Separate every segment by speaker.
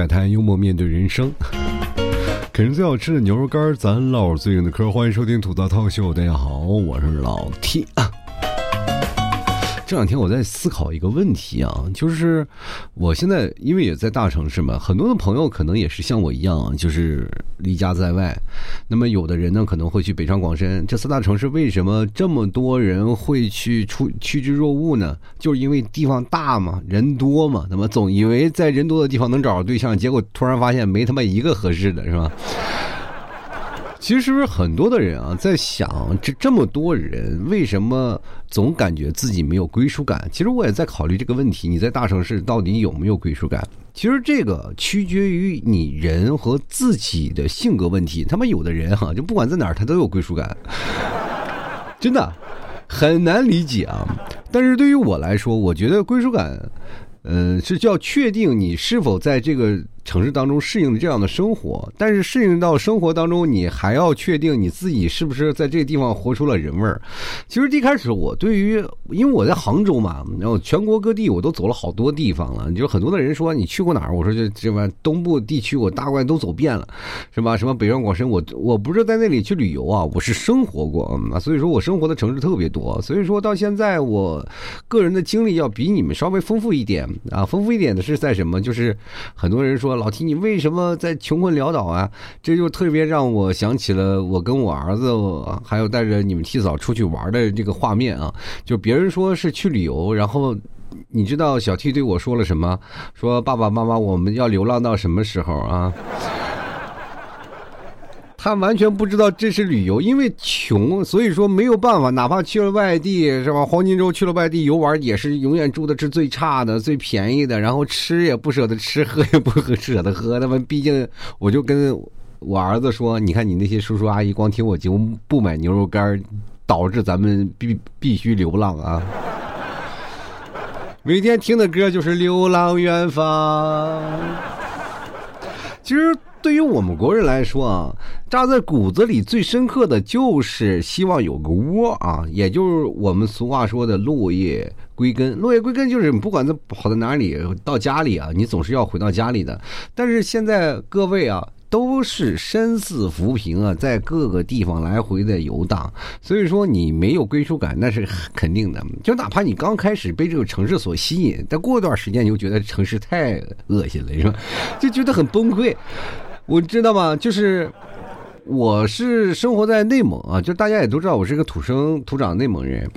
Speaker 1: 摆摊，幽默面对人生。啃着最好吃的牛肉干，咱唠最硬的嗑。欢迎收听吐槽套秀，大家好，我是老 T 啊。这两天我在思考一个问题啊，就是我现在因为也在大城市嘛，很多的朋友可能也是像我一样，就是离家在外。那么有的人呢可能会去北上广深这四大城市，为什么这么多人会去出趋之若鹜呢？就是因为地方大嘛，人多嘛。那么总以为在人多的地方能找着对象，结果突然发现没他妈一个合适的，是吧？其实是不是很多的人啊，在想这这么多人为什么总感觉自己没有归属感？其实我也在考虑这个问题：你在大城市到底有没有归属感？其实这个取决于你人和自己的性格问题。他们有的人哈，就不管在哪儿，他都有归属感，真的很难理解啊。但是对于我来说，我觉得归属感，嗯，是叫确定你是否在这个。城市当中适应这样的生活，但是适应到生活当中，你还要确定你自己是不是在这个地方活出了人味儿。其实一开始我对于，因为我在杭州嘛，然后全国各地我都走了好多地方了。就很多的人说你去过哪儿，我说这这吧，东部地区我大概都走遍了，是吧？什么北上广深，我我不是在那里去旅游啊，我是生活过啊，所以说我生活的城市特别多。所以说到现在，我个人的经历要比你们稍微丰富一点啊，丰富一点的是在什么？就是很多人说。老提你为什么在穷困潦倒啊？这就特别让我想起了我跟我儿子，还有带着你们替嫂出去玩的这个画面啊！就别人说是去旅游，然后你知道小 T 对我说了什么？说爸爸妈妈，我们要流浪到什么时候啊？他完全不知道这是旅游，因为穷，所以说没有办法。哪怕去了外地，是吧？黄金周去了外地游玩，也是永远住的是最差的、最便宜的，然后吃也不舍得吃，喝也不舍得喝。那么，毕竟我就跟我儿子说：“你看，你那些叔叔阿姨光听我节目不买牛肉干，导致咱们必必须流浪啊！每天听的歌就是《流浪远方》。其实。”对于我们国人来说啊，扎在骨子里最深刻的就是希望有个窝啊，也就是我们俗话说的落叶归根。落叶归根就是不管在跑到哪里，到家里啊，你总是要回到家里的。但是现在各位啊。都是身似浮萍啊，在各个地方来回的游荡，所以说你没有归属感，那是肯定的。就哪怕你刚开始被这个城市所吸引，但过一段时间你就觉得城市太恶心了，是吧？就觉得很崩溃。我知道吗？就是我是生活在内蒙啊，就大家也都知道我是个土生土长内蒙人，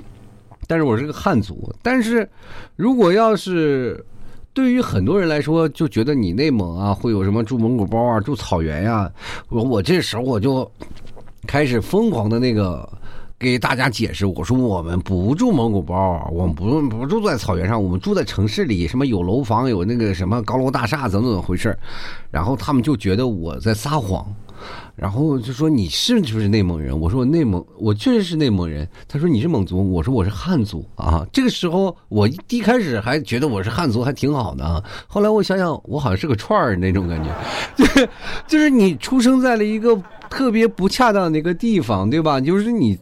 Speaker 1: 但是我是个汉族。但是如果要是对于很多人来说，就觉得你内蒙啊会有什么住蒙古包啊、住草原呀？我我这时候我就开始疯狂的那个给大家解释，我说我们不住蒙古包，我们不不住在草原上，我们住在城市里，什么有楼房、有那个什么高楼大厦，怎么怎么回事？然后他们就觉得我在撒谎。然后就说你是不是内蒙人？我说我内蒙，我确实是内蒙人。他说你是蒙族，我说我是汉族啊。这个时候我一开始还觉得我是汉族还挺好的，后来我想想，我好像是个串儿那种感觉，就是就是你出生在了一个特别不恰当的一个地方，对吧？就是你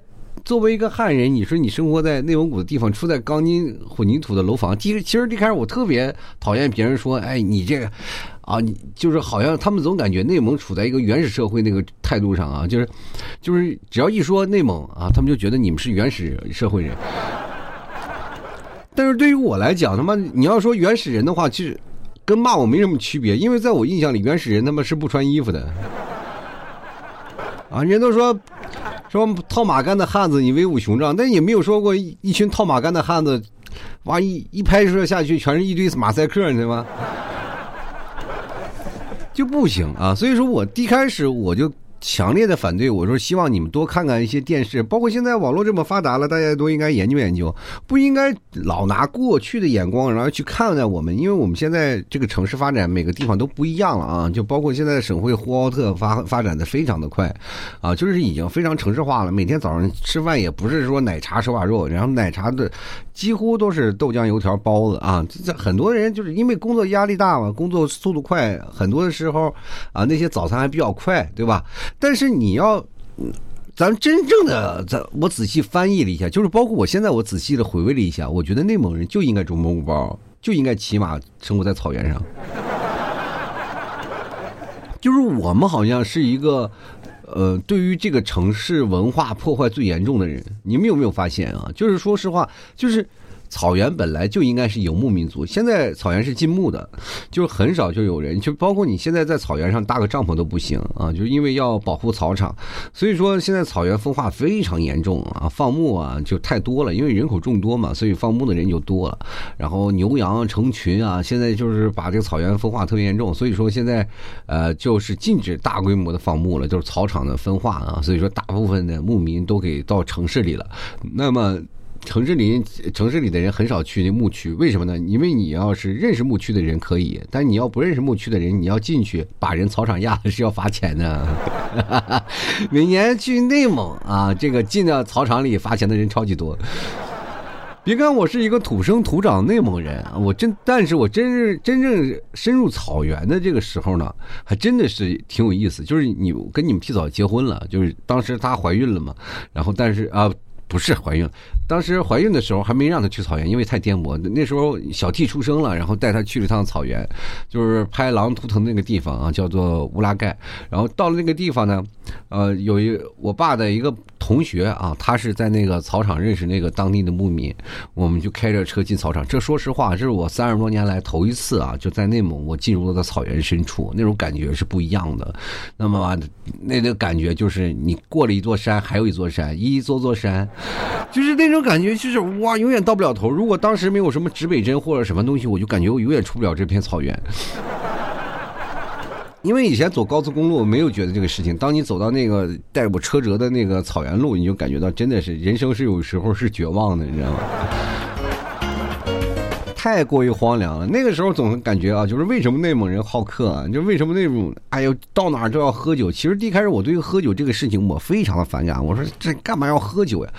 Speaker 1: 作为一个汉人，你说你生活在内蒙古的地方，住在钢筋混凝土的楼房，其实其实一开始我特别讨厌别人说，哎，你这个。啊，你就是好像他们总感觉内蒙处在一个原始社会那个态度上啊，就是，就是只要一说内蒙啊，他们就觉得你们是原始社会人。但是对于我来讲，他妈你要说原始人的话，其实跟骂我没什么区别，因为在我印象里，原始人他妈是不穿衣服的。啊，人都说说套马杆的汉子你威武雄壮，但也没有说过一群套马杆的汉子，哇一一拍摄下去全是一堆马赛克，你知道吗？就不行啊！所以说我一开始我就。强烈的反对，我说希望你们多看看一些电视，包括现在网络这么发达了，大家都应该研究研究，不应该老拿过去的眼光，然后去看待我们，因为我们现在这个城市发展每个地方都不一样了啊，就包括现在省会呼和浩特发发展的非常的快，啊，就是已经非常城市化了，每天早上吃饭也不是说奶茶手把肉，然后奶茶的几乎都是豆浆油条包子啊，这很多人就是因为工作压力大嘛，工作速度快，很多的时候啊那些早餐还比较快，对吧？但是你要，咱真正的，咱我仔细翻译了一下，就是包括我现在我仔细的回味了一下，我觉得内蒙人就应该住蒙古包，就应该骑马生活在草原上。就是我们好像是一个，呃，对于这个城市文化破坏最严重的人。你们有没有发现啊？就是说实话，就是。草原本来就应该是游牧民族，现在草原是禁牧的，就是很少就有人，就包括你现在在草原上搭个帐篷都不行啊，就是因为要保护草场，所以说现在草原风化非常严重啊，放牧啊就太多了，因为人口众多嘛，所以放牧的人就多了，然后牛羊成群啊，现在就是把这个草原风化特别严重，所以说现在呃就是禁止大规模的放牧了，就是草场的分化啊，所以说大部分的牧民都给到城市里了，那么。城市里，城市里的人很少去那牧区，为什么呢？因为你要是认识牧区的人可以，但你要不认识牧区的人，你要进去把人草场压了是要罚钱的。每年去内蒙啊，这个进到草场里罚钱的人超级多。别看我是一个土生土长内蒙人，我真，但是我真是真正深入草原的这个时候呢，还真的是挺有意思。就是你跟你们提早结婚了，就是当时她怀孕了嘛，然后但是啊。不是怀孕，当时怀孕的时候还没让她去草原，因为太颠簸。那时候小 T 出生了，然后带她去了一趟草原，就是拍《狼图腾》那个地方啊，叫做乌拉盖。然后到了那个地方呢，呃，有一我爸的一个。同学啊，他是在那个草场认识那个当地的牧民，我们就开着车进草场。这说实话，这是我三十多年来头一次啊，就在内蒙，我进入了草原深处，那种感觉是不一样的。那么那个感觉就是你过了一座山，还有一座山，一座座山，就是那种感觉，就是哇，永远到不了头。如果当时没有什么指北针或者什么东西，我就感觉我永远出不了这片草原。因为以前走高速公路没有觉得这个事情，当你走到那个带我车辙的那个草原路，你就感觉到真的是人生是有时候是绝望的，你知道吗？太过于荒凉了。那个时候总感觉啊，就是为什么内蒙人好客啊？就为什么那种哎呦到哪儿都要喝酒？其实一开始我对于喝酒这个事情我非常的反感，我说这干嘛要喝酒呀？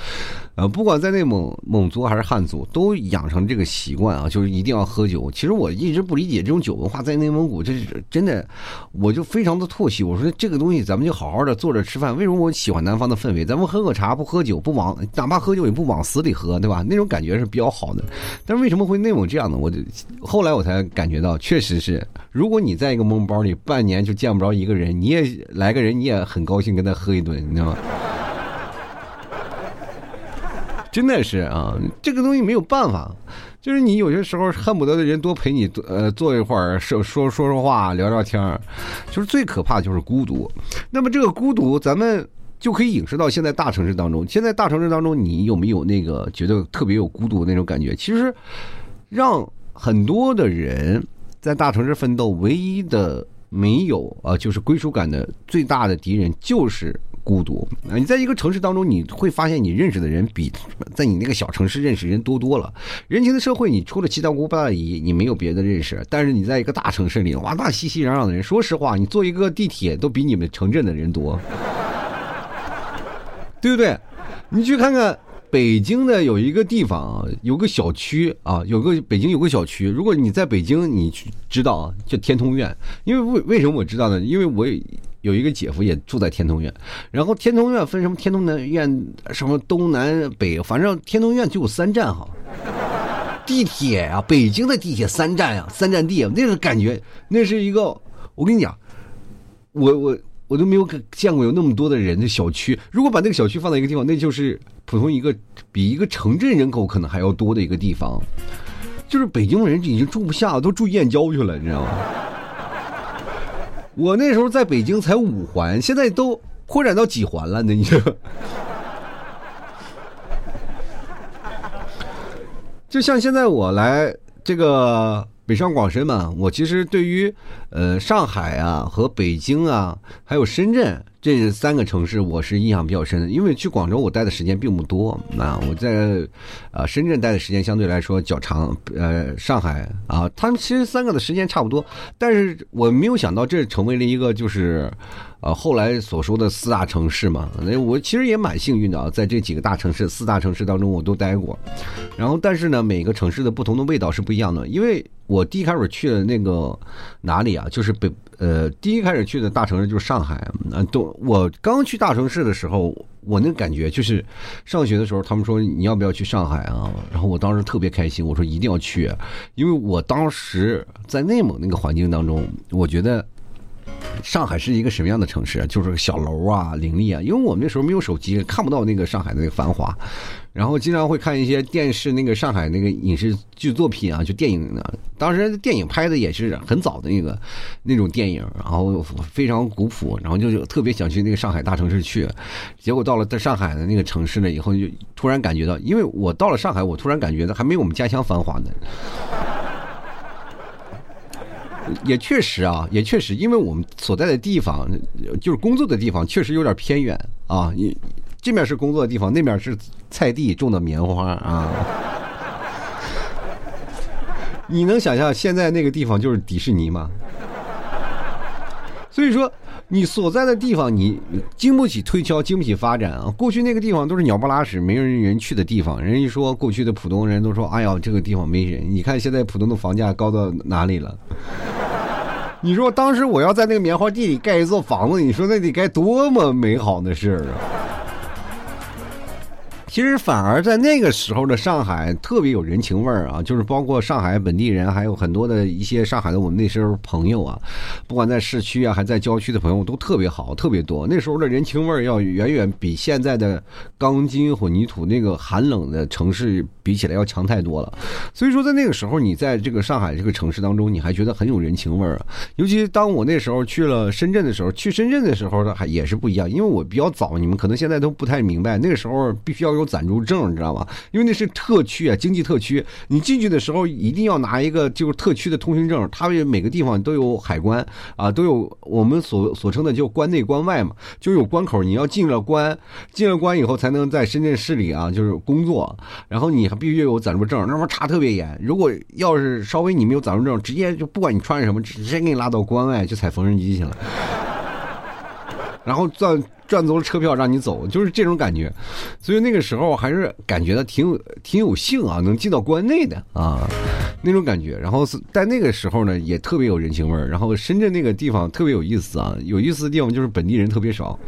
Speaker 1: 呃，不管在内蒙蒙族还是汉族，都养成这个习惯啊，就是一定要喝酒。其实我一直不理解这种酒文化，在内蒙古这是真的，我就非常的唾弃。我说这个东西咱们就好好的坐着吃饭。为什么我喜欢南方的氛围？咱们喝喝茶，不喝酒，不往哪怕喝酒也不往死里喝，对吧？那种感觉是比较好的。但是为什么会内蒙这样呢？我就后来我才感觉到，确实是，如果你在一个蒙包里半年就见不着一个人，你也来个人，你也很高兴跟他喝一顿，你知道吗？真的是啊，这个东西没有办法，就是你有些时候恨不得的人多陪你，呃，坐一会儿说说说说话，聊聊天儿就是最可怕的就是孤独。那么这个孤独，咱们就可以影射到现在大城市当中。现在大城市当中，你有没有那个觉得特别有孤独那种感觉？其实，让很多的人在大城市奋斗，唯一的没有啊，就是归属感的最大的敌人就是。孤独啊！你在一个城市当中，你会发现你认识的人比在你那个小城市认识人多多了。人情的社会，你除了七大姑八大姨，你没有别的认识。但是你在一个大城市里，哇，那熙熙攘攘的人，说实话，你坐一个地铁都比你们城镇的人多，对不对？你去看看北京的有一个地方，有个小区啊，有个北京有个小区。如果你在北京，你去知道啊，叫天通苑。因为为为什么我知道呢？因为我。有一个姐夫也住在天通苑，然后天通苑分什么天通南苑什么东南北，反正天通苑就有三站哈。地铁啊，北京的地铁三站啊，三站地啊，那个感觉，那是一个，我跟你讲，我我我都没有见过有那么多的人的小区。如果把那个小区放在一个地方，那就是普通一个比一个城镇人口可能还要多的一个地方，就是北京人已经住不下了，都住燕郊去了，你知道吗？我那时候在北京才五环，现在都扩展到几环了呢？你说，就像现在我来这个北上广深嘛，我其实对于呃上海啊和北京啊还有深圳。这三个城市我是印象比较深的，因为去广州我待的时间并不多。那我在，呃，深圳待的时间相对来说较长。呃，上海啊，他们其实三个的时间差不多，但是我没有想到这成为了一个就是，呃，后来所说的四大城市嘛。那我其实也蛮幸运的啊，在这几个大城市、四大城市当中我都待过。然后，但是呢，每个城市的不同的味道是不一样的，因为我第一开始去的那个哪里啊，就是北。呃，第一开始去的大城市就是上海，啊，都我刚去大城市的时候，我那感觉就是，上学的时候他们说你要不要去上海啊？然后我当时特别开心，我说一定要去，因为我当时在内蒙那个环境当中，我觉得上海是一个什么样的城市？就是小楼啊，林立啊。因为我们那时候没有手机，看不到那个上海的那个繁华。然后经常会看一些电视，那个上海那个影视剧作品啊，就电影呢。当时电影拍的也是很早的那个那种电影，然后非常古朴，然后就特别想去那个上海大城市去。结果到了在上海的那个城市呢，以后就突然感觉到，因为我到了上海，我突然感觉到还没有我们家乡繁华呢。也确实啊，也确实，因为我们所在的地方，就是工作的地方，确实有点偏远啊。这面是工作的地方，那面是菜地种的棉花啊。你能想象现在那个地方就是迪士尼吗？所以说。你所在的地方，你经不起推敲，经不起发展啊！过去那个地方都是鸟不拉屎、没人人去的地方。人一说过去的浦东人都说：“哎呀，这个地方没人。”你看现在浦东的房价高到哪里了？你说当时我要在那个棉花地里盖一座房子，你说那得该多么美好的事儿啊！其实反而在那个时候的上海特别有人情味儿啊，就是包括上海本地人，还有很多的一些上海的我们那时候朋友啊，不管在市区啊，还在郊区的朋友都特别好，特别多。那时候的人情味儿要远远比现在的钢筋混凝土那个寒冷的城市比起来要强太多了。所以说，在那个时候，你在这个上海这个城市当中，你还觉得很有人情味儿啊。尤其当我那时候去了深圳的时候，去深圳的时候呢，还也是不一样，因为我比较早，你们可能现在都不太明白，那个时候必须要有。暂住证，你知道吗？因为那是特区啊，经济特区。你进去的时候一定要拿一个就是特区的通行证。它每个地方都有海关啊，都有我们所所称的就关内关外嘛，就有关口。你要进了关，进了关以后才能在深圳市里啊，就是工作。然后你还必须有暂住证，那么查特别严。如果要是稍微你没有暂住证，直接就不管你穿什么，直接给你拉到关外去踩缝纫机去了。然后赚赚足了车票让你走，就是这种感觉，所以那个时候还是感觉到挺有挺有幸啊，能进到关内的啊，那种感觉。然后在那个时候呢，也特别有人情味儿。然后深圳那个地方特别有意思啊，有意思的地方就是本地人特别少。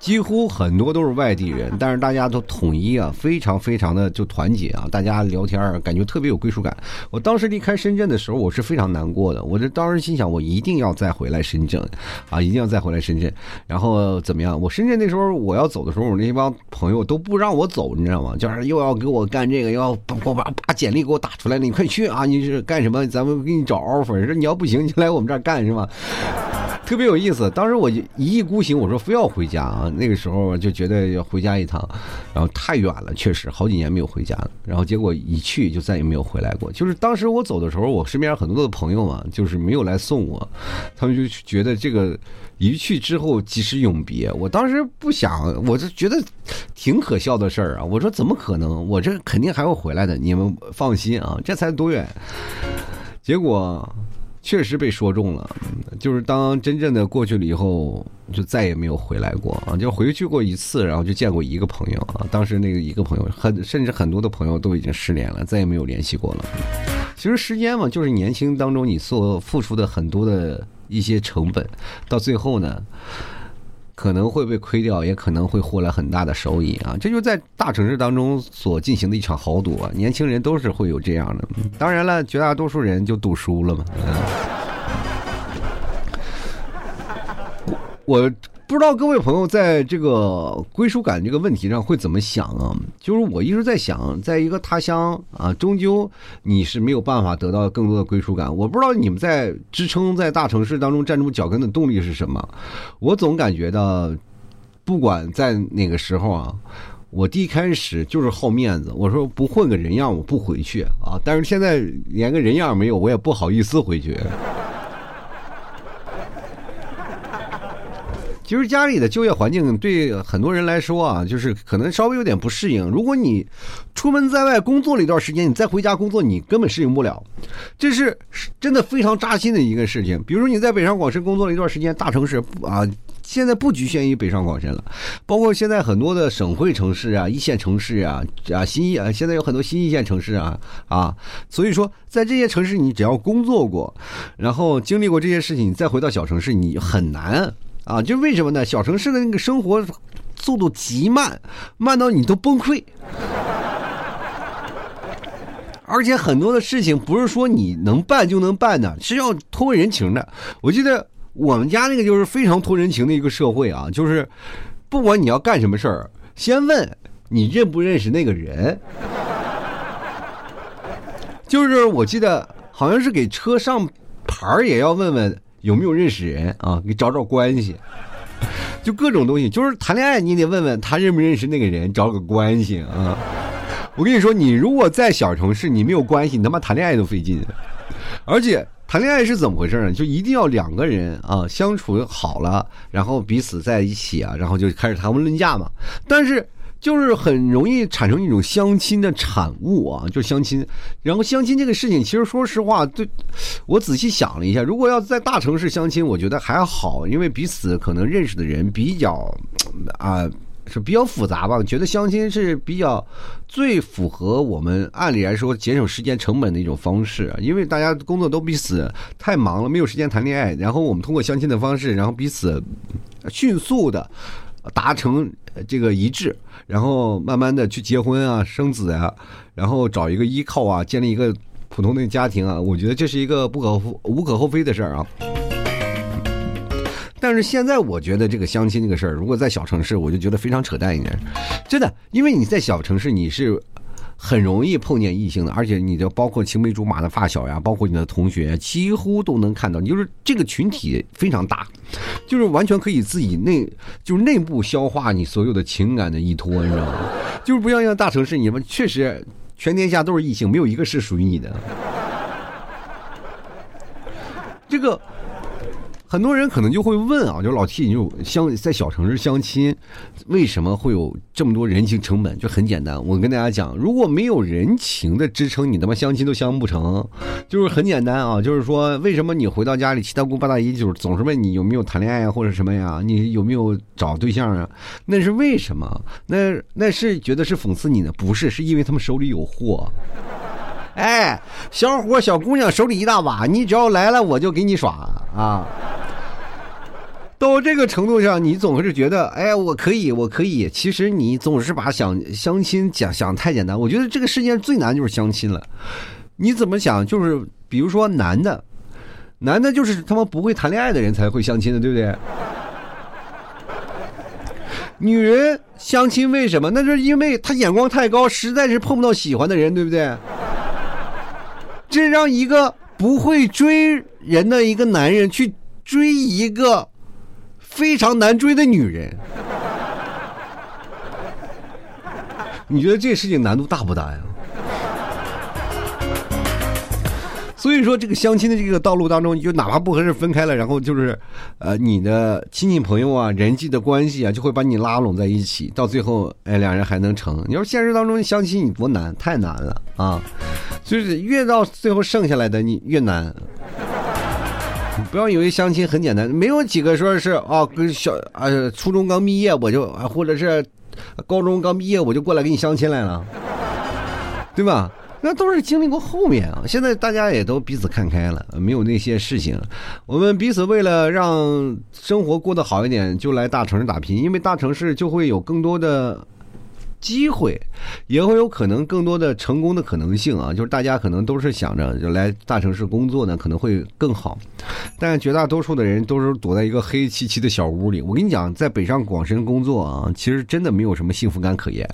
Speaker 1: 几乎很多都是外地人，但是大家都统一啊，非常非常的就团结啊，大家聊天感觉特别有归属感。我当时离开深圳的时候，我是非常难过的。我这当时心想，我一定要再回来深圳，啊，一定要再回来深圳。然后怎么样？我深圳那时候我要走的时候，我那帮朋友都不让我走，你知道吗？就是又要给我干这个，又要把把把简历给我打出来了，你快去啊！你是干什么？咱们给你找 offer。说你要不行，你就来我们这儿干是吗？特别有意思。当时我一意孤行，我说非要回家啊。那个时候就觉得要回家一趟，然后太远了，确实好几年没有回家了。然后结果一去就再也没有回来过。就是当时我走的时候，我身边很多的朋友嘛，就是没有来送我，他们就觉得这个一去之后即是永别。我当时不想，我就觉得挺可笑的事儿啊。我说怎么可能？我这肯定还会回来的，你们放心啊，这才多远。结果。确实被说中了，就是当真正的过去了以后，就再也没有回来过啊！就回去过一次，然后就见过一个朋友啊。当时那个一个朋友，很甚至很多的朋友都已经失联了，再也没有联系过了。其实时间嘛，就是年轻当中你所付出的很多的一些成本，到最后呢。可能会被亏掉，也可能会获来很大的收益啊！这就在大城市当中所进行的一场豪赌啊！年轻人都是会有这样的，当然了，绝大多数人就赌输了嘛。我。不知道各位朋友在这个归属感这个问题上会怎么想啊？就是我一直在想，在一个他乡啊，终究你是没有办法得到更多的归属感。我不知道你们在支撑在大城市当中站住脚跟的动力是什么。我总感觉到，不管在哪个时候啊，我第一开始就是好面子，我说不混个人样我不回去啊。但是现在连个人样没有，我也不好意思回去。其实家里的就业环境对很多人来说啊，就是可能稍微有点不适应。如果你出门在外工作了一段时间，你再回家工作，你根本适应不了。这是真的非常扎心的一个事情。比如说你在北上广深工作了一段时间，大城市啊，现在不局限于北上广深了，包括现在很多的省会城市啊、一线城市啊、啊新一啊，现在有很多新一线城市啊啊。所以说，在这些城市，你只要工作过，然后经历过这些事情，你再回到小城市，你很难。啊，就为什么呢？小城市的那个生活速度极慢，慢到你都崩溃。而且很多的事情不是说你能办就能办的，是要托人情的。我记得我们家那个就是非常托人情的一个社会啊，就是不管你要干什么事儿，先问你认不认识那个人。就是我记得好像是给车上牌儿也要问问有没有认识人啊，给找找关系。就各种东西，就是谈恋爱你得问问他认不认识那个人，找个关系啊。我跟你说，你如果在小城市，你没有关系，你他妈谈恋爱都费劲。而且谈恋爱是怎么回事呢？就一定要两个人啊相处好了，然后彼此在一起啊，然后就开始谈婚论嫁嘛。但是。就是很容易产生一种相亲的产物啊，就相亲。然后相亲这个事情，其实说实话，对我仔细想了一下，如果要在大城市相亲，我觉得还好，因为彼此可能认识的人比较啊是比较复杂吧。觉得相亲是比较最符合我们按理来说节省时间成本的一种方式，因为大家工作都彼此太忙了，没有时间谈恋爱。然后我们通过相亲的方式，然后彼此迅速的。达成这个一致，然后慢慢的去结婚啊、生子啊，然后找一个依靠啊，建立一个普通的家庭啊，我觉得这是一个不可无可厚非的事儿啊。但是现在我觉得这个相亲这个事儿，如果在小城市，我就觉得非常扯淡一点，真的，因为你在小城市你是。很容易碰见异性的，而且你的包括青梅竹马的发小呀，包括你的同学，几乎都能看到。你就是这个群体非常大，就是完全可以自己内就是内部消化你所有的情感的依托，你知道吗？就是不像像大城市，你们确实全天下都是异性，没有一个是属于你的。这个。很多人可能就会问啊，就老替你就相在小城市相亲，为什么会有这么多人情成本？就很简单，我跟大家讲，如果没有人情的支撑，你他妈相亲都相不成。就是很简单啊，就是说为什么你回到家里七大姑八大姨就是总是问你有没有谈恋爱啊或者什么呀？你有没有找对象啊？那是为什么？那那是觉得是讽刺你呢？不是，是因为他们手里有货。哎，小伙小姑娘手里一大把，你只要来了我就给你耍啊。到这个程度上，你总是觉得，哎，我可以，我可以。其实你总是把想相亲讲想太简单。我觉得这个世界上最难就是相亲了。你怎么想？就是比如说男的，男的就是他妈不会谈恋爱的人才会相亲的，对不对？女人相亲为什么？那就是因为她眼光太高，实在是碰不到喜欢的人，对不对？这让一个不会追人的一个男人去追一个。非常难追的女人，你觉得这事情难度大不大呀？所以说，这个相亲的这个道路当中，你就哪怕不合适分开了，然后就是，呃，你的亲戚朋友啊、人际的关系啊，就会把你拉拢在一起，到最后，哎，两人还能成。你说现实当中相亲你多难，太难了啊！就是越到最后剩下来的你越难。不要以为相亲很简单，没有几个说是啊，跟小啊初中刚毕业我就啊，或者是高中刚毕业我就过来给你相亲来了，对吧？那都是经历过后面啊。现在大家也都彼此看开了，没有那些事情。我们彼此为了让生活过得好一点，就来大城市打拼，因为大城市就会有更多的。机会也会有可能更多的成功的可能性啊，就是大家可能都是想着就来大城市工作呢，可能会更好。但绝大多数的人都是躲在一个黑漆漆的小屋里。我跟你讲，在北上广深工作啊，其实真的没有什么幸福感可言。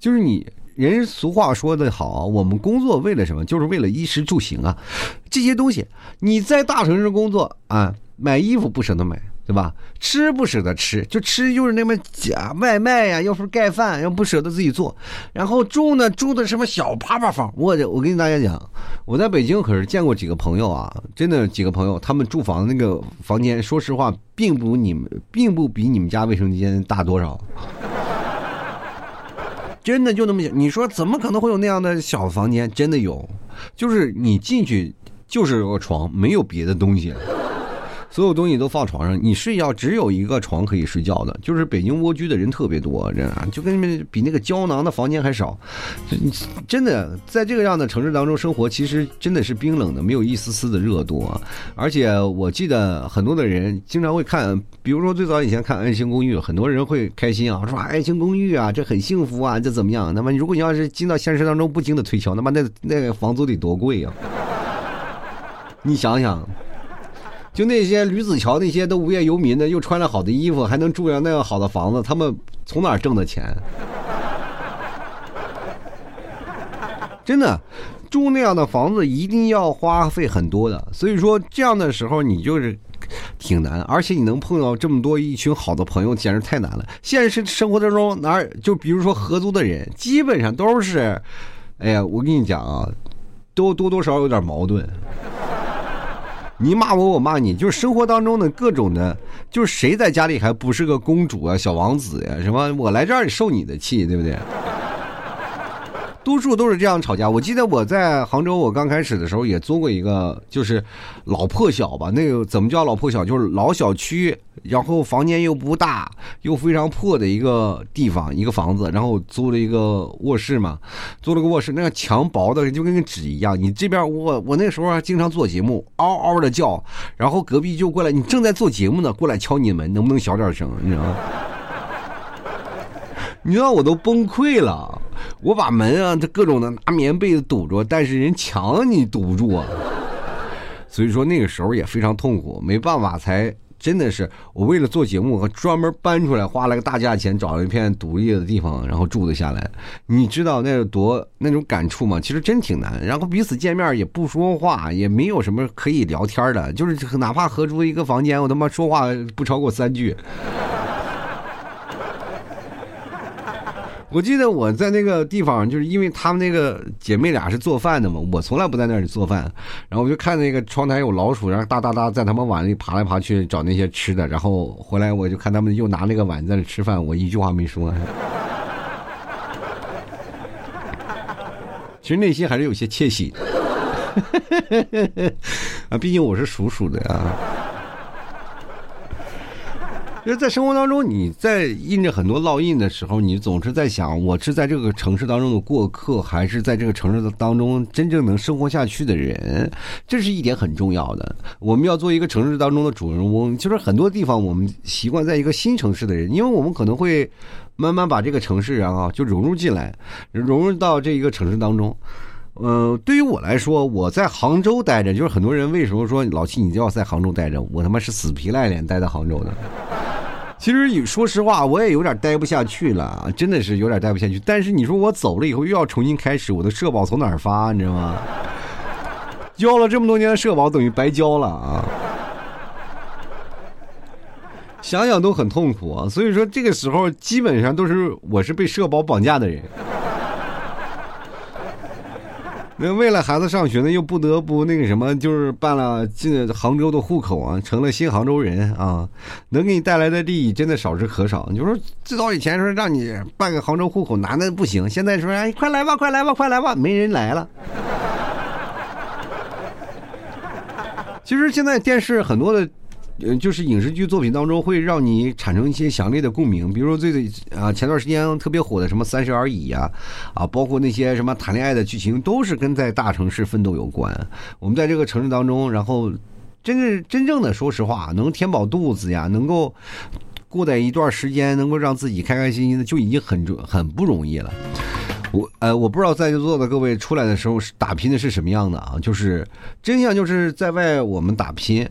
Speaker 1: 就是你人俗话说的好，我们工作为了什么？就是为了衣食住行啊，这些东西你在大城市工作啊，买衣服不舍得买。对吧？吃不舍得吃，就吃就是那么假外卖呀，要是盖饭，又不舍得自己做。然后住呢，住的什么小趴趴房。我我跟大家讲，我在北京可是见过几个朋友啊，真的几个朋友，他们住房那个房间，说实话，并不你们，并不比你们家卫生间大多少。真的就那么想，你说怎么可能会有那样的小房间？真的有，就是你进去就是个床，没有别的东西。所有东西都放床上，你睡觉只有一个床可以睡觉的，就是北京蜗居的人特别多，这样就跟比那个胶囊的房间还少。真的，在这个样的城市当中生活，其实真的是冰冷的，没有一丝丝的热度啊。而且我记得很多的人经常会看，比如说最早以前看《爱情公寓》，很多人会开心啊，说《爱情公寓》啊，这很幸福啊，这怎么样？那么如果你要是进到现实当中，不经的推敲，那么那那个房租得多贵呀？你想想。就那些吕子乔那些都无业游民的，又穿了好的衣服，还能住上那样好的房子，他们从哪挣的钱？真的，住那样的房子一定要花费很多的。所以说，这样的时候你就是挺难，而且你能碰到这么多一群好的朋友，简直太难了。现实生活当中哪儿就比如说合租的人，基本上都是，哎呀，我跟你讲啊，都多多少少有点矛盾。你骂我，我骂你，就是生活当中的各种的，就是谁在家里还不是个公主啊、小王子呀？什么我来这儿受你的气，对不对？多数都是这样吵架。我记得我在杭州，我刚开始的时候也租过一个，就是老破小吧。那个怎么叫老破小？就是老小区，然后房间又不大，又非常破的一个地方，一个房子。然后租了一个卧室嘛，租了个卧室，那个墙薄的就跟个纸一样。你这边我我那时候还经常做节目，嗷嗷的叫，然后隔壁就过来，你正在做节目呢，过来敲你门，能不能小点声？你知道吗？你知道我都崩溃了。我把门啊，这各种的拿棉被子堵住，但是人墙你堵不住啊。所以说那个时候也非常痛苦，没办法，才真的是我为了做节目，和专门搬出来，花了个大价钱找了一片独立的地方，然后住了下来。你知道那有多那种感触吗？其实真挺难。然后彼此见面也不说话，也没有什么可以聊天的，就是哪怕合租一个房间，我他妈说话不超过三句。我记得我在那个地方，就是因为他们那个姐妹俩是做饭的嘛，我从来不在那里做饭，然后我就看那个窗台有老鼠，然后哒哒哒在他们碗里爬来爬去找那些吃的，然后回来我就看他们又拿那个碗在那吃饭，我一句话没说，其实内心还是有些窃喜，啊，毕竟我是属鼠的呀。就是在生活当中，你在印着很多烙印的时候，你总是在想，我是在这个城市当中的过客，还是在这个城市的当中真正能生活下去的人？这是一点很重要的。我们要做一个城市当中的主人翁，就是很多地方我们习惯在一个新城市的人，因为我们可能会慢慢把这个城市啊就融入进来，融入到这一个城市当中。嗯，对于我来说，我在杭州待着，就是很多人为什么说老七你就要在杭州待着？我他妈是死皮赖脸待在杭州的。其实，说实话，我也有点待不下去了，真的是有点待不下去。但是你说我走了以后又要重新开始，我的社保从哪儿发？你知道吗？交了这么多年的社保，等于白交了啊！想想都很痛苦啊。所以说，这个时候基本上都是我是被社保绑架的人。那为了孩子上学呢，又不得不那个什么，就是办了进杭州的户口啊，成了新杭州人啊，能给你带来的利益真的少之可少。你说最早以前说让你办个杭州户口难的不行，现在说哎快来吧，快来吧，快来吧，没人来了。其实现在电视很多的。嗯，就是影视剧作品当中会让你产生一些强烈的共鸣，比如说最最啊前段时间特别火的什么《三十而已》呀，啊，包括那些什么谈恋爱的剧情，都是跟在大城市奋斗有关。我们在这个城市当中，然后真正真正的说实话，能填饱肚子呀，能够过在一段时间，能够让自己开开心心的，就已经很很不容易了。我呃，我不知道在座的各位出来的时候是打拼的是什么样的啊？就是真相就是在外我们打拼。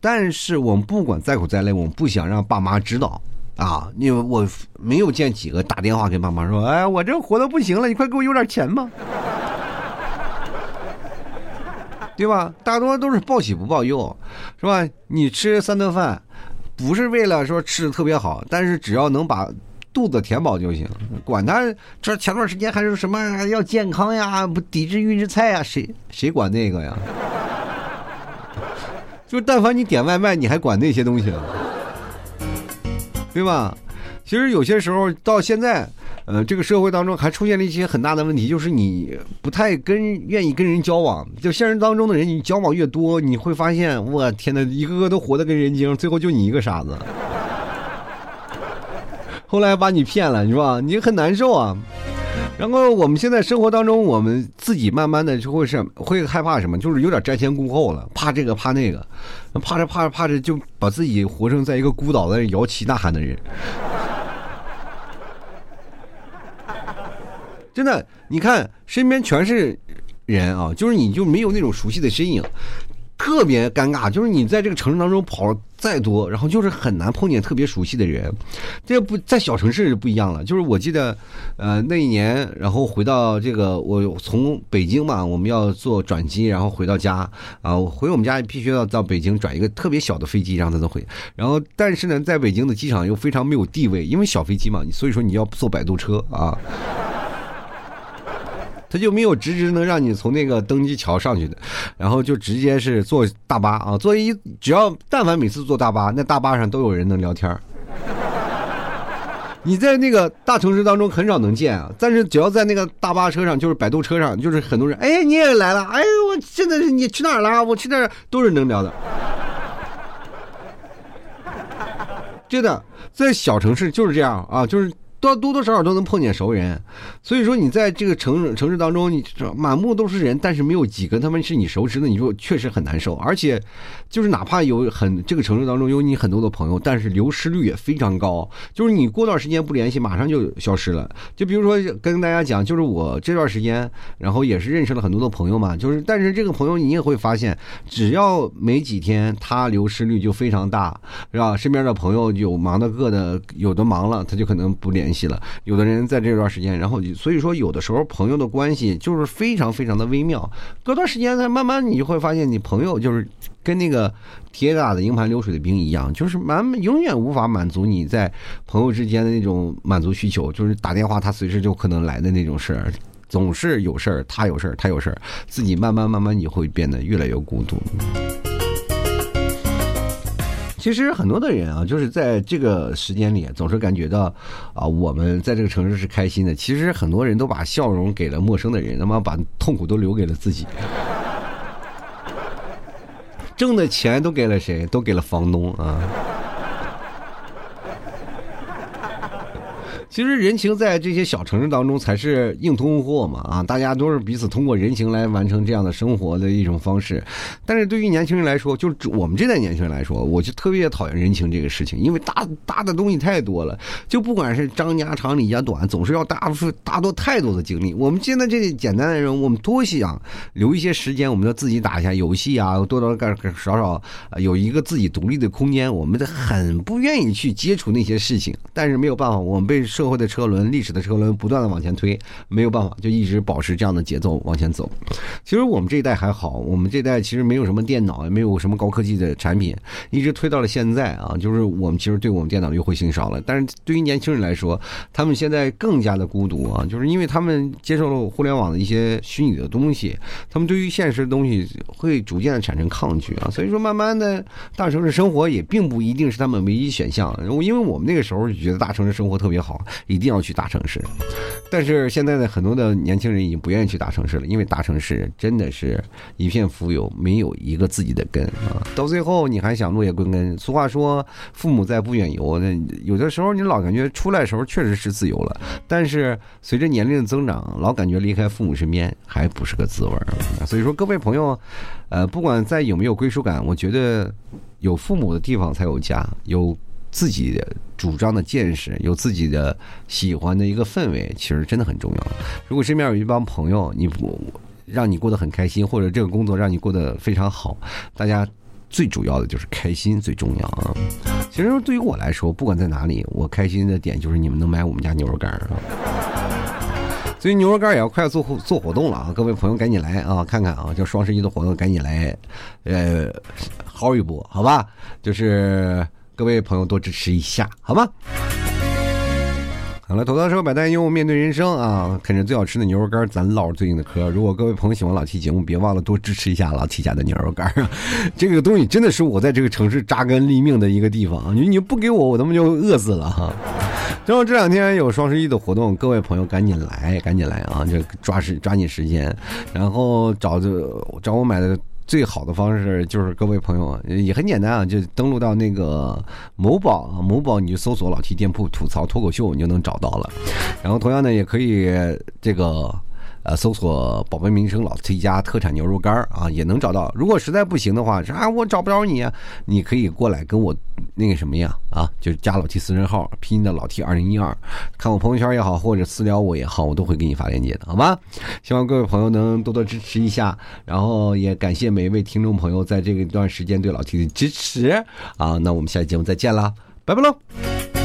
Speaker 1: 但是我们不管再苦再累，我们不想让爸妈知道啊！因为我没有见几个打电话给爸妈说：“哎，我这活的不行了，你快给我有点钱吧。” 对吧？大多都是报喜不报忧，是吧？你吃三顿饭，不是为了说吃的特别好，但是只要能把肚子填饱就行，管他这前段时间还是什么要健康呀，不抵制预制菜呀，谁谁管那个呀？就但凡你点外卖，你还管那些东西，对吧？其实有些时候到现在，呃，这个社会当中还出现了一些很大的问题，就是你不太跟愿意跟人交往。就现实当中的人，你交往越多，你会发现，我天哪，一个个都活得跟人精，最后就你一个傻子。后来把你骗了，是吧？你很难受啊。然后我们现在生活当中，我们自己慢慢的就会是会害怕什么，就是有点瞻前顾后了，怕这个怕那个，怕着怕着怕着就把自己活成在一个孤岛在摇旗呐喊的人。真的，你看身边全是人啊，就是你就没有那种熟悉的身影。特别尴尬，就是你在这个城市当中跑再多，然后就是很难碰见特别熟悉的人。这不在小城市就不一样了。就是我记得，呃，那一年，然后回到这个，我从北京嘛，我们要坐转机，然后回到家啊，回我们家必须要到北京转一个特别小的飞机，然后才能回。然后，但是呢，在北京的机场又非常没有地位，因为小飞机嘛，所以说你要坐摆渡车啊。他就没有直直能让你从那个登机桥上去的，然后就直接是坐大巴啊，坐一只要但凡每次坐大巴，那大巴上都有人能聊天你在那个大城市当中很少能见啊，但是只要在那个大巴车上，就是摆渡车上，就是很多人，哎，你也来了，哎，我现在你去哪儿了？我去那儿，都是能聊的。真的，在小城市就是这样啊，就是。多多多少少都能碰见熟人，所以说你在这个城城市当中，你满目都是人，但是没有几个他们是你熟知的，你说确实很难受。而且，就是哪怕有很这个城市当中有你很多的朋友，但是流失率也非常高。就是你过段时间不联系，马上就消失了。就比如说跟大家讲，就是我这段时间，然后也是认识了很多的朋友嘛。就是但是这个朋友你也会发现，只要没几天，他流失率就非常大，是吧？身边的朋友有忙的个的，有的忙了，他就可能不联。系系了，有的人在这段时间，然后所以说有的时候朋友的关系就是非常非常的微妙。隔段时间，他慢慢你就会发现，你朋友就是跟那个铁打的营盘流水的兵一样，就是满永远无法满足你在朋友之间的那种满足需求，就是打电话他随时就可能来的那种事儿，总是有事儿，他有事儿，他有事儿，自己慢慢慢慢你会变得越来越孤独。其实很多的人啊，就是在这个时间里，总是感觉到，啊，我们在这个城市是开心的。其实很多人都把笑容给了陌生的人，他妈把痛苦都留给了自己。挣的钱都给了谁？都给了房东啊。其实人情在这些小城市当中才是硬通货嘛啊，大家都是彼此通过人情来完成这样的生活的一种方式。但是对于年轻人来说，就是我们这代年轻人来说，我就特别讨厌人情这个事情，因为大大的东西太多了，就不管是张家长李家短，总是要大大多太多的精力。我们现在这简单的人，我们多想留一些时间，我们要自己打一下游戏啊，多多干少少有一个自己独立的空间。我们很不愿意去接触那些事情，但是没有办法，我们被社社会的车轮，历史的车轮不断的往前推，没有办法，就一直保持这样的节奏往前走。其实我们这一代还好，我们这代其实没有什么电脑，也没有什么高科技的产品，一直推到了现在啊。就是我们其实对我们电脑的优惠性少了，但是对于年轻人来说，他们现在更加的孤独啊，就是因为他们接受了互联网的一些虚拟的东西，他们对于现实的东西会逐渐的产生抗拒啊。所以说，慢慢的大城市生活也并不一定是他们唯一选项，因为我们那个时候觉得大城市生活特别好。一定要去大城市，但是现在的很多的年轻人已经不愿意去大城市了，因为大城市真的是一片浮游，没有一个自己的根啊。到最后你还想落叶归根？俗话说，父母在不远游。那有的时候你老感觉出来的时候确实是自由了，但是随着年龄的增长，老感觉离开父母身边还不是个滋味儿。所以说，各位朋友，呃，不管在有没有归属感，我觉得有父母的地方才有家，有。自己的主张的见识，有自己的喜欢的一个氛围，其实真的很重要。如果身边有一帮朋友，你不让你过得很开心，或者这个工作让你过得非常好，大家最主要的就是开心最重要啊。其实对于我来说，不管在哪里，我开心的点就是你们能买我们家牛肉干啊。所以牛肉干也要快要做做活动了啊！各位朋友赶紧来啊，看看啊，就双十一的活动赶紧来，呃，薅一波好吧？就是。各位朋友多支持一下，好吗？好了，头刀说百单幽默面对人生啊，啃着最好吃的牛肉干，咱唠着最近的嗑。如果各位朋友喜欢老七节目，别忘了多支持一下老七家的牛肉干！这个东西真的是我在这个城市扎根立命的一个地方，你你不给我，我他妈就饿死了哈！正好这两天有双十一的活动，各位朋友赶紧来，赶紧来啊！就抓时抓紧时间，然后找就找我买的最好的方式就是各位朋友也很简单啊，就登录到那个某宝啊，某宝你就搜索“老 T 店铺吐槽脱口秀”，你就能找到了。然后同样呢，也可以这个。呃，搜索宝贝名声“老 T 家特产牛肉干啊，也能找到。如果实在不行的话，啊，我找不着你，你可以过来跟我那个什么呀？啊，就是加老 T 私人号，拼音的老 T 二零一二，看我朋友圈也好，或者私聊我也好，我都会给你发链接的，好吗？希望各位朋友能多多支持一下，然后也感谢每一位听众朋友在这个一段时间对老 T 的支持啊。那我们下期节目再见啦，拜拜喽。